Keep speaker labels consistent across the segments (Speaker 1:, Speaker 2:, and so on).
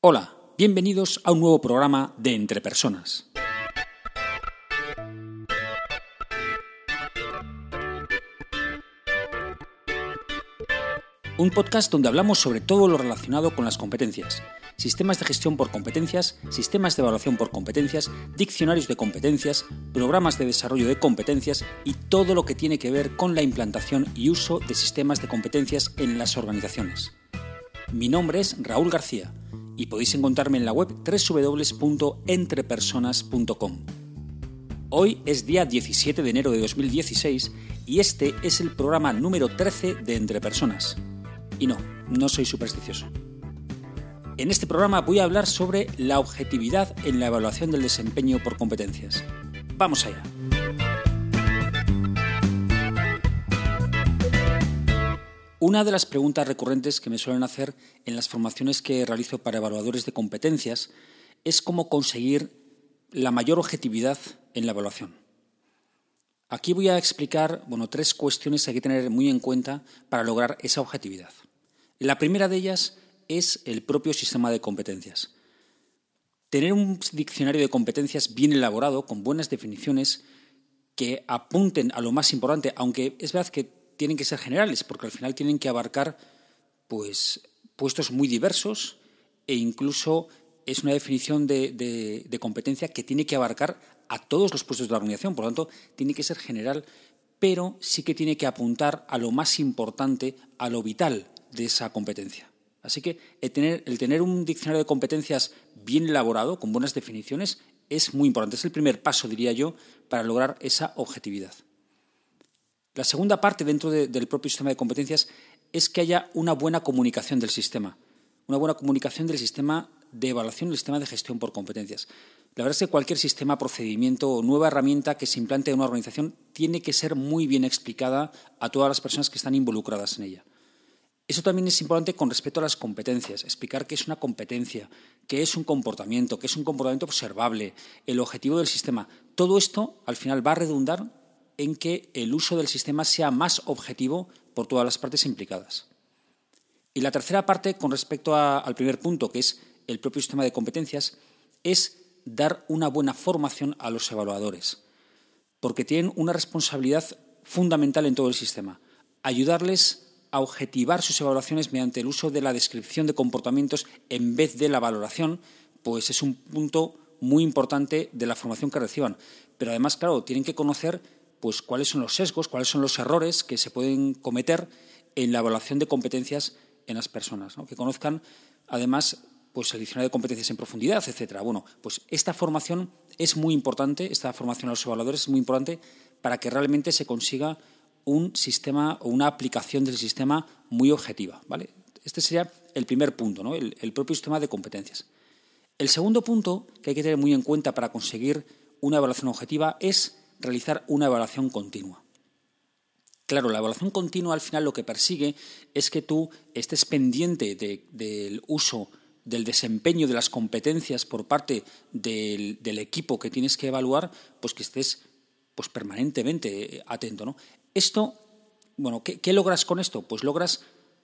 Speaker 1: Hola, bienvenidos a un nuevo programa de Entre Personas. Un podcast donde hablamos sobre todo lo relacionado con las competencias, sistemas de gestión por competencias, sistemas de evaluación por competencias, diccionarios de competencias, programas de desarrollo de competencias y todo lo que tiene que ver con la implantación y uso de sistemas de competencias en las organizaciones. Mi nombre es Raúl García y podéis encontrarme en la web www.entrepersonas.com. Hoy es día 17 de enero de 2016 y este es el programa número 13 de Entre Personas. Y no, no soy supersticioso. En este programa voy a hablar sobre la objetividad en la evaluación del desempeño por competencias. Vamos allá. Una de las preguntas recurrentes que me suelen hacer en las formaciones que realizo para evaluadores de competencias es cómo conseguir la mayor objetividad en la evaluación. Aquí voy a explicar bueno, tres cuestiones que hay que tener muy en cuenta para lograr esa objetividad. La primera de ellas es el propio sistema de competencias. Tener un diccionario de competencias bien elaborado, con buenas definiciones, que apunten a lo más importante, aunque es verdad que tienen que ser generales, porque al final tienen que abarcar pues, puestos muy diversos e incluso es una definición de, competencia que tiene que abarcar a todos los puestos de la organización, por lo tanto, tiene que ser general, pero sí que tiene que apuntar a lo más importante, a lo vital de esa competencia. Así que el tener, el tener un diccionario de competencias bien elaborado, con buenas definiciones, es muy importante. Es el primer paso, diría yo, para lograr esa objetividad. La segunda parte dentro del propio sistema de competencias es que haya una buena comunicación del sistema, una buena comunicación del sistema de evaluación, del sistema de gestión por competencias. La verdad es que cualquier sistema, procedimiento o nueva herramienta que se implante en una organización tiene que ser muy bien explicada a todas las personas que están involucradas en ella. Eso también es importante con respecto a las competencias, explicar qué es una competencia, qué es un comportamiento, qué es un comportamiento observable, el objetivo del sistema. Todo esto al final va a redundar en que el uso del sistema sea más objetivo por todas las partes implicadas. Y la tercera parte, con respecto al primer punto, que es el propio sistema de competencias, es dar una buena formación a los evaluadores, porque tienen una responsabilidad fundamental en todo el sistema, ayudarles a objetivar sus evaluaciones mediante el uso de la descripción de comportamientos en vez de la valoración, pues es un punto muy importante de la formación que reciban. Pero además, claro, tienen que conocer pues cuáles son los sesgos, cuáles son los errores que se pueden cometer en la evaluación de competencias en las personas, que conozcan además pues el diccionario de competencias en profundidad, etcétera. Bueno, pues esta formación es muy importante, esta formación a los evaluadores es muy importante para que realmente se consiga un sistema o una aplicación del sistema muy objetiva, ¿vale? Este sería el primer punto, ¿no? el, el propio sistema de competencias. El segundo punto que hay que tener muy en cuenta para conseguir una evaluación objetiva es realizar una evaluación continua. Claro, la evaluación continua al final lo que persigue es que tú estés pendiente del uso, del desempeño de las competencias por parte del, equipo que tienes que evaluar, pues que estés pues permanentemente atento. ¿no? Esto, bueno, ¿qué, ¿qué logras con esto? Pues logras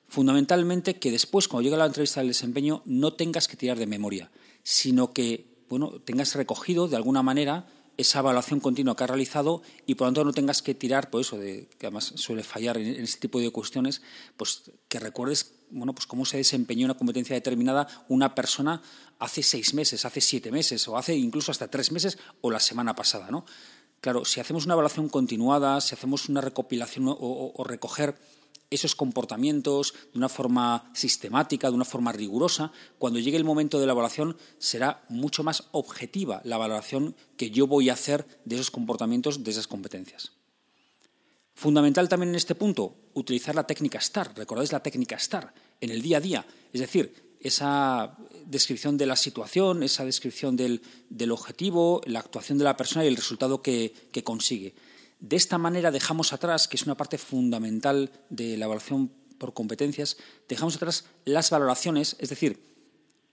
Speaker 1: fundamentalmente que después, cuando llegue la entrevista del desempeño, no tengas que tirar de memoria, sino que bueno, tengas recogido de alguna manera esa evaluación continua que has realizado y por lo tanto no tengas que tirar, por eso, de, que además suele fallar en, este tipo de cuestiones, pues que recuerdes bueno, pues cómo se desempeñó una competencia determinada una persona hace seis meses, hace siete meses, o hace incluso hasta tres meses, o la semana pasada. ¿no? Claro, si hacemos una evaluación continuada, si hacemos una recopilación o recoger esos comportamientos de una forma sistemática, de una forma rigurosa, cuando llegue el momento de la evaluación será mucho más objetiva la valoración que yo voy a hacer de esos comportamientos, de esas competencias. Fundamental también en este punto, utilizar la técnica STAR. ¿Recordáis la técnica STAR? En el día a día. Es decir, esa descripción de la situación, esa descripción del, objetivo, la actuación de la persona y el resultado que consigue. De esta manera dejamos atrás, que es una parte fundamental de la evaluación por competencias, dejamos atrás las valoraciones, es decir,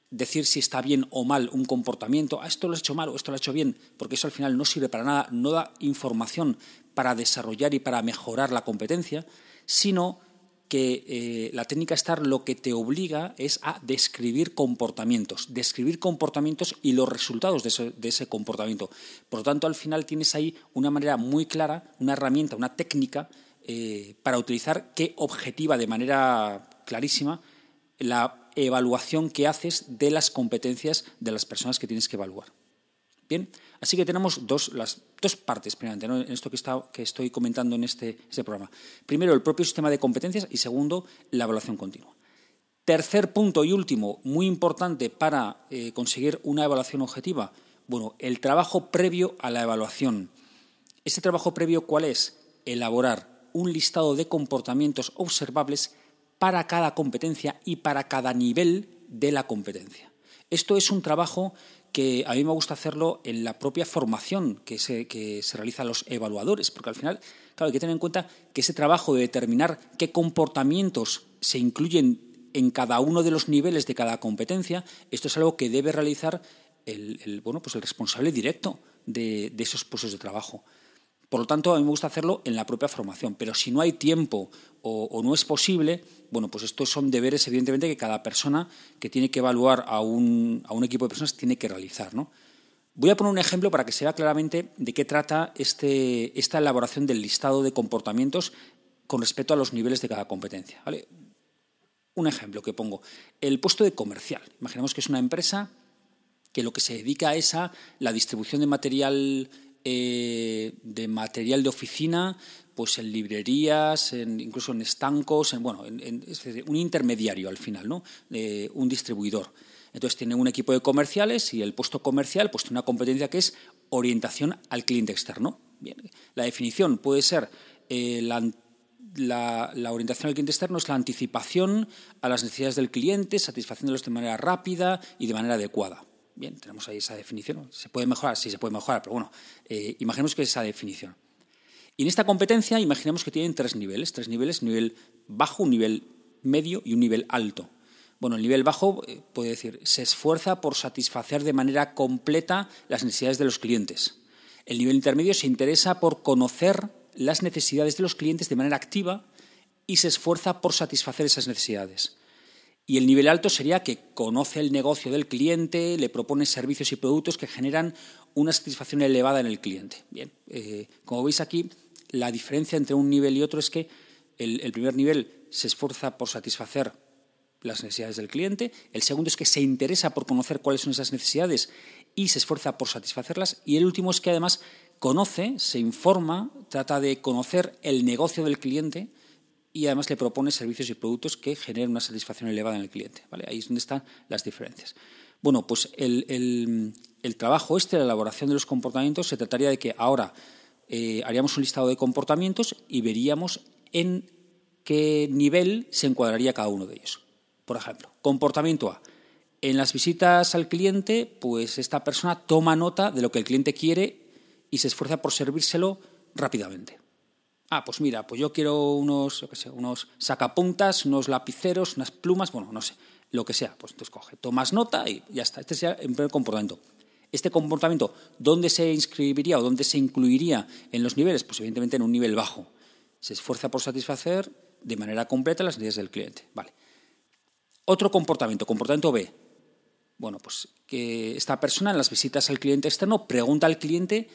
Speaker 1: decir si está bien o mal un comportamiento, ah, esto lo he hecho mal o esto lo he hecho bien, porque eso al final no sirve para nada, no da información para desarrollar y para mejorar la competencia, sino que eh, la técnica STAR lo que te obliga es a describir comportamientos, describir comportamientos y los resultados de ese, comportamiento. Por lo tanto, al final tienes ahí una manera muy clara, una herramienta, una técnica eh, para utilizar que objetiva de manera clarísima la evaluación que haces de las competencias de las personas que tienes que evaluar. Bien, así que tenemos dos, las dos partes, primeramente, en esto que, que, estoy comentando en este, este, programa. Primero, el propio sistema de competencias y segundo, la evaluación continua. Tercer punto y último, muy importante para eh, conseguir una evaluación objetiva, bueno, el trabajo previo a la evaluación. ¿Este trabajo previo cuál es? Elaborar un listado de comportamientos observables para cada competencia y para cada nivel de la competencia. Esto es un trabajo que a mí me gusta hacerlo en la propia formación que se, que se realiza a los evaluadores, porque al final, claro, hay que tener en cuenta que ese trabajo de determinar qué comportamientos se incluyen en cada uno de los niveles de cada competencia, esto es algo que debe realizar el, bueno, pues el responsable directo de, de esos puestos de trabajo. Por lo tanto, a mí me gusta hacerlo en la propia formación, pero si no hay tiempo o, no es posible, bueno, pues estos son deberes, evidentemente, que cada persona que tiene que evaluar a un, equipo de personas tiene que realizar. ¿no? Voy a poner un ejemplo para que se vea claramente de qué trata este, esta elaboración del listado de comportamientos con respecto a los niveles de cada competencia. ¿vale? Un ejemplo que pongo, el puesto de comercial. Imaginemos que es una empresa que lo que se dedica es a la distribución de material eh, de material de oficina, pues en librerías, incluso en estancos, en, bueno, en, un intermediario al final, ¿no? un distribuidor. Entonces tiene un equipo de comerciales y el puesto comercial pues tiene una competencia que es orientación al cliente externo. La definición puede ser eh, la, la, orientación al cliente externo es la anticipación a las necesidades del cliente, satisfaciéndolos de manera rápida y de manera adecuada. Bien, tenemos ahí esa definición. ¿Se puede mejorar? Sí, se puede mejorar, pero bueno, eh, imaginemos que es esa definición. Y en esta competencia, imaginemos que tienen tres niveles, tres niveles, nivel bajo, un nivel medio y un nivel alto. Bueno, el nivel bajo eh, puede decir, se esfuerza por satisfacer de manera completa las necesidades de los clientes. El nivel intermedio se interesa por conocer las necesidades de los clientes de manera activa y se esfuerza por satisfacer esas necesidades. Y el nivel alto sería que conoce el negocio del cliente, le propone servicios y productos que generan una satisfacción elevada en el cliente. Bien, eh, como veis aquí, la diferencia entre un nivel y otro es que el, el primer nivel se esfuerza por satisfacer las necesidades del cliente, el segundo es que se interesa por conocer cuáles son esas necesidades y se esfuerza por satisfacerlas, y el último es que además conoce, se informa, trata de conocer el negocio del cliente, y además le propone servicios y productos que generen una satisfacción elevada en el cliente. ¿vale? Ahí es donde están las diferencias. Bueno, pues el, trabajo este, la elaboración de los comportamientos, se trataría de que ahora eh, haríamos un listado de comportamientos y veríamos en qué nivel se encuadraría cada uno de ellos. Por ejemplo, comportamiento A. En las visitas al cliente, pues esta persona toma nota de lo que el cliente quiere y se esfuerza por servírselo rápidamente. Ah, pues mira, pues yo quiero unos, sé, unos sacapuntas, unos lapiceros, unas plumas, bueno, no sé, lo que sea. Pues entonces coge, tomas nota y ya está. Este sería el primer comportamiento. Este comportamiento, ¿dónde se inscribiría o dónde se incluiría en los niveles? Pues evidentemente en un nivel bajo. Se esfuerza por satisfacer de manera completa las necesidades del cliente. Vale. Otro comportamiento, comportamiento B. Bueno, pues que esta persona en las visitas al cliente externo pregunta al cliente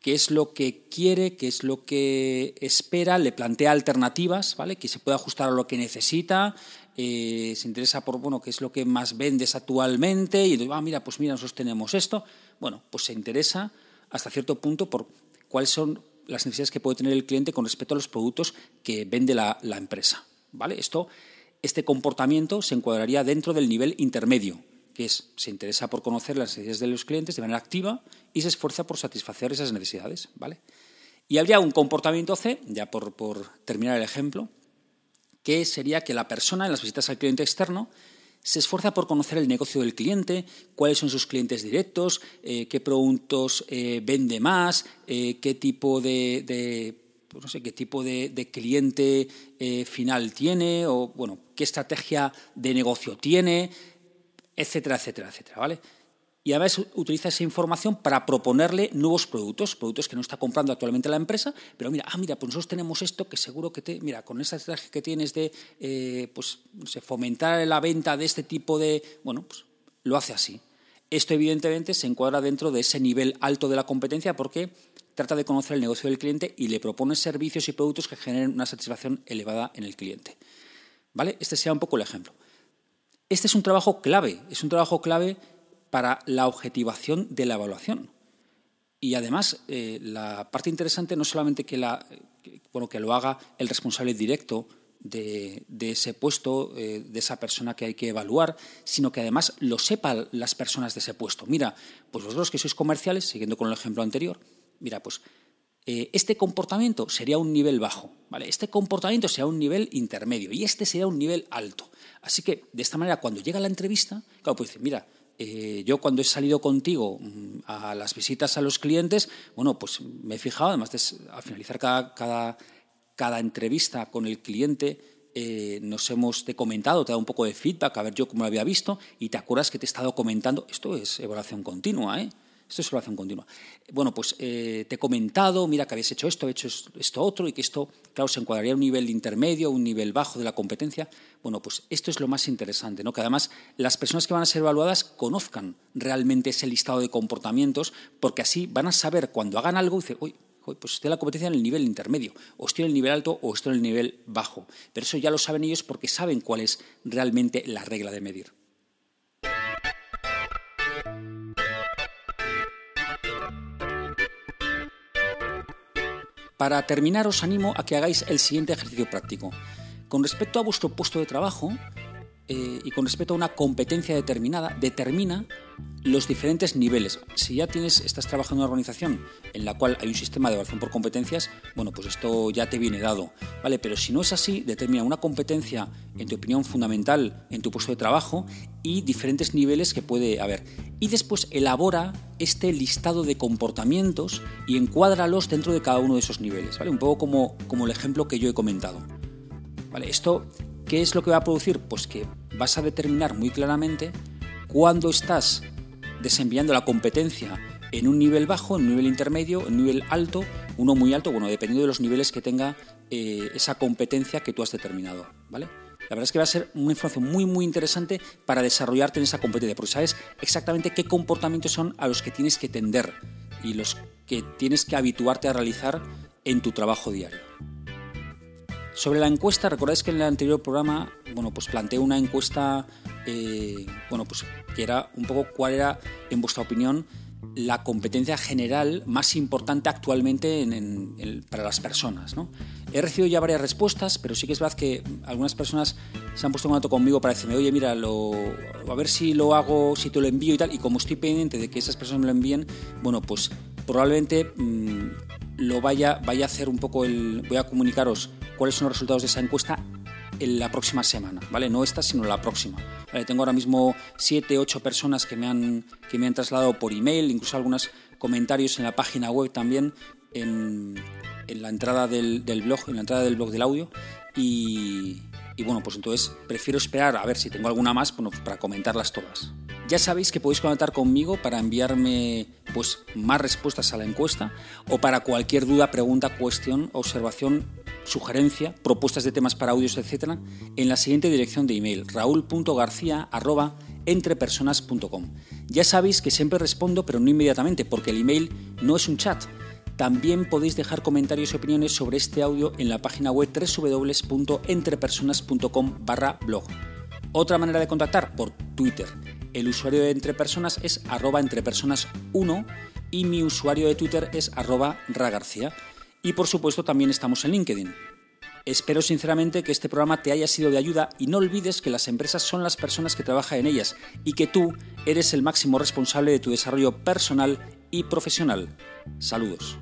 Speaker 1: qué es lo que quiere, qué es lo que espera, le plantea alternativas, ¿vale? Que se pueda ajustar a lo que necesita, eh, se interesa por, bueno, qué es lo que más vendes actualmente y ah, mira, pues mira, nosotros tenemos esto. Bueno, pues se interesa hasta cierto punto por cuáles son las necesidades que puede tener el cliente con respecto a los productos que vende la, la empresa, ¿vale? Esto, este comportamiento se encuadraría dentro del nivel intermedio, que es, se interesa por conocer las necesidades de los clientes de manera activa y se esfuerza por satisfacer esas necesidades. ¿vale? Y habría un comportamiento C, ya por, terminar el ejemplo, que sería que la persona en las visitas al cliente externo se esfuerza por conocer el negocio del cliente, cuáles son sus clientes directos, eh, qué productos eh, vende más, eh, qué tipo de, pues no sé, qué tipo de cliente final tiene, o bueno, qué estrategia de negocio tiene, etcétera, etcétera, etcétera, ¿vale? y además utiliza esa información para proponerle nuevos productos, productos que no está comprando actualmente la empresa, pero mira, ah, mira, pues nosotros tenemos esto que seguro que te, mira, con esa estrategia que tienes de, eh, pues, fomentar la venta de este tipo de, bueno, pues lo hace así. Esto evidentemente se encuadra dentro de ese nivel alto de la competencia porque trata de conocer el negocio del cliente y le propone servicios y productos que generen una satisfacción elevada en el cliente. ¿Vale? Este sea un poco el ejemplo. Este es un trabajo clave, es un trabajo clave para la objetivación de la evaluación. Y además, eh, la parte interesante no solamente que, bueno, que lo haga el responsable directo de, ese puesto, eh, de esa persona que hay que evaluar, sino que además lo sepan las personas de ese puesto. Mira, pues vosotros que sois comerciales, siguiendo con el ejemplo anterior, mira, pues eh, este comportamiento sería un nivel bajo, ¿vale? Este comportamiento sería un nivel intermedio y este sería un nivel alto. Así que, de esta manera, cuando llega la entrevista, claro, pues decir, mira, eh, yo cuando he salido contigo mm, a las visitas a los clientes, bueno, pues me he fijado, además de al finalizar cada, cada, entrevista con el cliente, eh, nos hemos comentado, te he dado un poco de feedback, a ver yo cómo lo había visto, y te acuerdas que te he estado comentando, esto es evaluación continua, ¿eh? Esto es evaluación continua. Bueno, pues eh, te he comentado, mira que habías hecho esto, he hecho esto otro, y que esto, claro, se encuadraría en un nivel intermedio, un nivel bajo de la competencia. Bueno, pues esto es lo más interesante, ¿no? Que además las personas que van a ser evaluadas conozcan realmente ese listado de comportamientos, porque así van a saber cuando hagan algo, dice, uy, pues estoy en la competencia en el nivel intermedio, o estoy en el nivel alto, o estoy en el nivel bajo. Pero eso ya lo saben ellos porque saben cuál es realmente la regla de medir. Para terminar, os animo a que hagáis el siguiente ejercicio práctico. Con respecto a vuestro puesto de trabajo eh, y con respecto a una competencia determinada, determina los diferentes niveles. Si ya tienes, estás trabajando en una organización en la cual hay un sistema de evaluación por competencias, bueno, pues esto ya te viene dado, ¿vale? Pero si no es así, determina una competencia, en tu opinión, fundamental en tu puesto de trabajo y diferentes niveles que puede haber. Y después elabora este listado de comportamientos y encuádralos dentro de cada uno de esos niveles, ¿vale? Un poco como, como el ejemplo que yo he comentado. ¿Vale? Esto, ¿qué es lo que va a producir? Pues que vas a determinar muy claramente cuándo estás desenviando la competencia en un nivel bajo, en un nivel intermedio, en un nivel alto, uno muy alto, bueno, dependiendo de los niveles que tenga eh, esa competencia que tú has determinado, ¿vale? La verdad es que va a ser una información muy, muy interesante para desarrollarte en esa competencia, porque sabes exactamente qué comportamientos son a los que tienes que tender y los que tienes que habituarte a realizar en tu trabajo diario. Sobre la encuesta, recordáis que en el anterior programa, bueno, pues planteé una encuesta, eh, bueno, pues que era un poco cuál era, en vuestra opinión, la competencia general más importante actualmente para las personas. ¿no? He recibido ya varias respuestas, pero sí que es verdad que algunas personas se han puesto en contacto conmigo para decirme, oye, mira, lo, a ver si lo hago, si te lo envío y tal. Y como estoy pendiente de que esas personas me lo envíen, bueno, pues probablemente mm, lo vaya, vaya a hacer un poco el. Voy a comunicaros cuáles son los resultados de esa encuesta en la próxima semana, ¿vale? No esta, sino la próxima. tengo ahora mismo siete, ocho personas que me, han, que me han trasladado por email, incluso algunos comentarios en la página web también, en, en la entrada del, del, blog, en la entrada del blog del audio. Y, y, bueno, pues entonces prefiero esperar a ver si tengo alguna más bueno, para comentarlas todas. Ya sabéis que podéis conectar conmigo para enviarme pues, más respuestas a la encuesta o para cualquier duda, pregunta, cuestión, observación sugerencia, propuestas de temas para audios, etc., en la siguiente dirección de email, raúl.garcía.entrepersonas.com. Ya sabéis que siempre respondo, pero no inmediatamente, porque el email no es un chat. También podéis dejar comentarios y opiniones sobre este audio en la página web www.entrepersonas.com barra blog. Otra manera de contactar por Twitter. El usuario de Entrepersonas es arroba entrepersonas1 y mi usuario de Twitter es arroba ragarcía. Y por supuesto también estamos en LinkedIn. Espero sinceramente que este programa te haya sido de ayuda y no olvides que las empresas son las personas que trabajan en ellas y que tú eres el máximo responsable de tu desarrollo personal y profesional. Saludos.